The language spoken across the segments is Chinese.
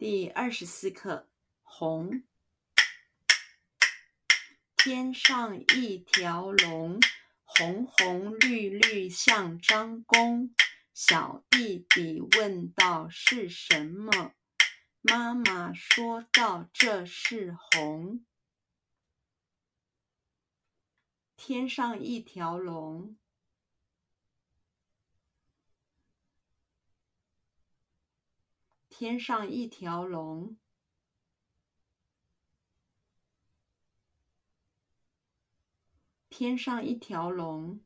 第二十四课，红。天上一条龙，红红绿绿像张弓。小弟弟问道：“是什么？”妈妈说道：“这是红。”天上一条龙。天上一条龙，天上一条龙，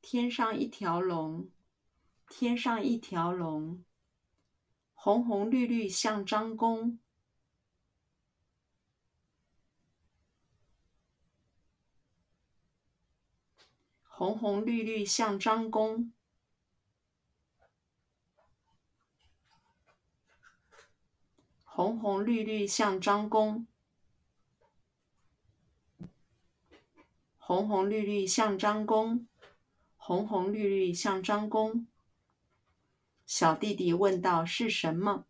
天上一条龙，天上一条龙，红红绿绿像张弓，红红绿绿像张弓。红红绿绿像张弓，红红绿绿像张弓，红红绿绿像张弓。小弟弟问道：“是什么？”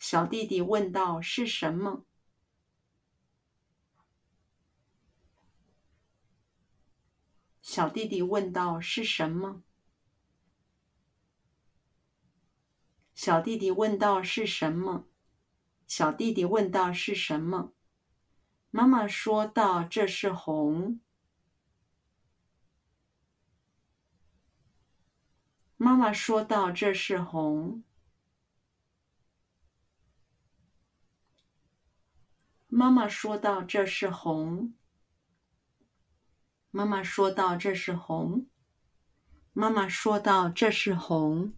小弟弟问道：“是什么？”小弟弟问道：“是什么？”小弟弟问道：“是什么？”小弟弟问道：“是什么？”妈妈说道：“这是红。”妈妈说道：“这是红。”妈妈说道：“这是红。”妈妈说道：“这是红。”妈妈说道：“这是红。”